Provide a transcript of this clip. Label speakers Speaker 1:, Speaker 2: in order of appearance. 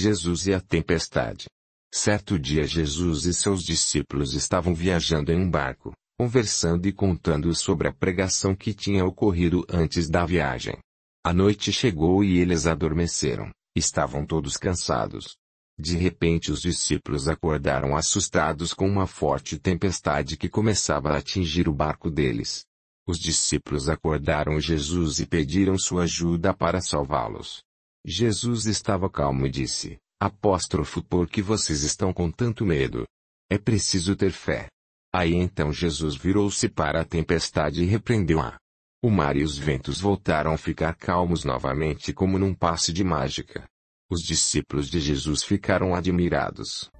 Speaker 1: Jesus e a tempestade. Certo dia Jesus e seus discípulos estavam viajando em um barco, conversando e contando sobre a pregação que tinha ocorrido antes da viagem. A noite chegou e eles adormeceram, estavam todos cansados. De repente os discípulos acordaram assustados com uma forte tempestade que começava a atingir o barco deles. Os discípulos acordaram Jesus e pediram sua ajuda para salvá-los. Jesus estava calmo e disse, apóstrofo por que vocês estão com tanto medo? É preciso ter fé. Aí então Jesus virou-se para a tempestade e repreendeu-a. O mar e os ventos voltaram a ficar calmos novamente como num passe de mágica. Os discípulos de Jesus ficaram admirados.